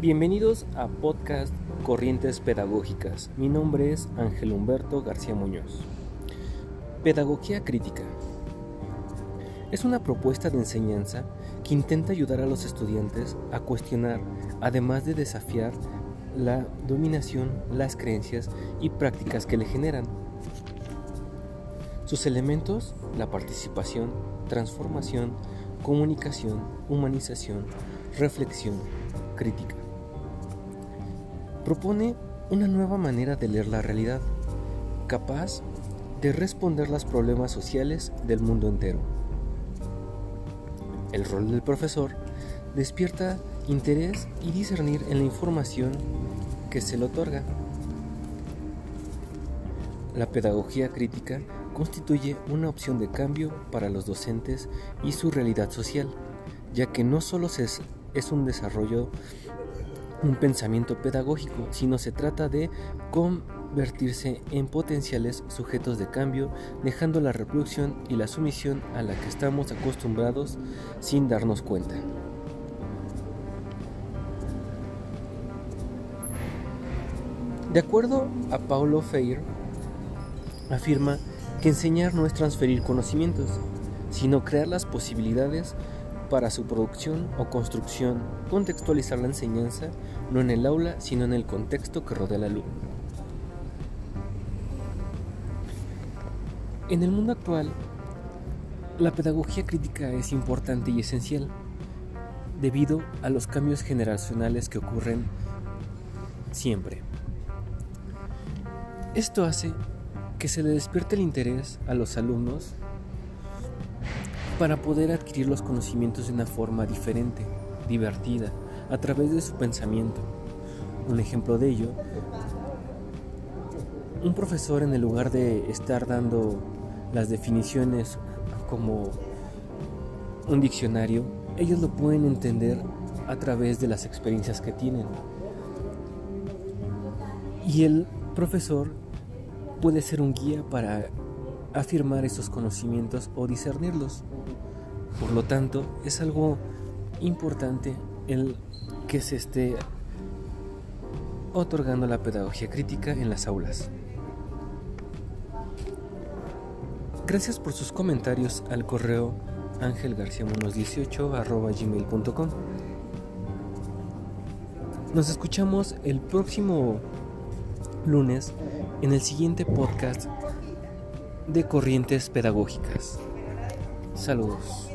Bienvenidos a podcast Corrientes Pedagógicas. Mi nombre es Ángel Humberto García Muñoz. Pedagogía crítica. Es una propuesta de enseñanza que intenta ayudar a los estudiantes a cuestionar, además de desafiar la dominación, las creencias y prácticas que le generan. Sus elementos, la participación, transformación, comunicación, humanización, reflexión, crítica. Propone una nueva manera de leer la realidad, capaz de responder los problemas sociales del mundo entero. El rol del profesor despierta interés y discernir en la información que se le otorga. La pedagogía crítica constituye una opción de cambio para los docentes y su realidad social, ya que no solo es, un desarrollo un pensamiento pedagógico, sino se trata de convertirse en potenciales sujetos de cambio, dejando la reproducción y la sumisión a la que estamos acostumbrados sin darnos cuenta. De acuerdo a Paulo Freire, afirma que enseñar no es transferir conocimientos, sino crear las posibilidades para su producción o construcción, contextualizar la enseñanza no en el aula, sino en el contexto que rodea al alumno. En el mundo actual, la pedagogía crítica es importante y esencial debido a los cambios generacionales que ocurren siempre. Esto hace que se le despierte el interés a los alumnos para poder adquirir los conocimientos de una forma diferente, divertida, a través de su pensamiento. Un ejemplo de ello, un profesor en el lugar de estar dando las definiciones como un diccionario, ellos lo pueden entender a través de las experiencias que tienen. Y el profesor puede ser un guía para afirmar esos conocimientos o discernirlos. Por lo tanto, es algo importante el que se esté otorgando la pedagogía crítica en las aulas. Gracias por sus comentarios al correo angelgarciamonos18 Nos escuchamos el próximo lunes en el siguiente podcast de corrientes pedagógicas. Saludos.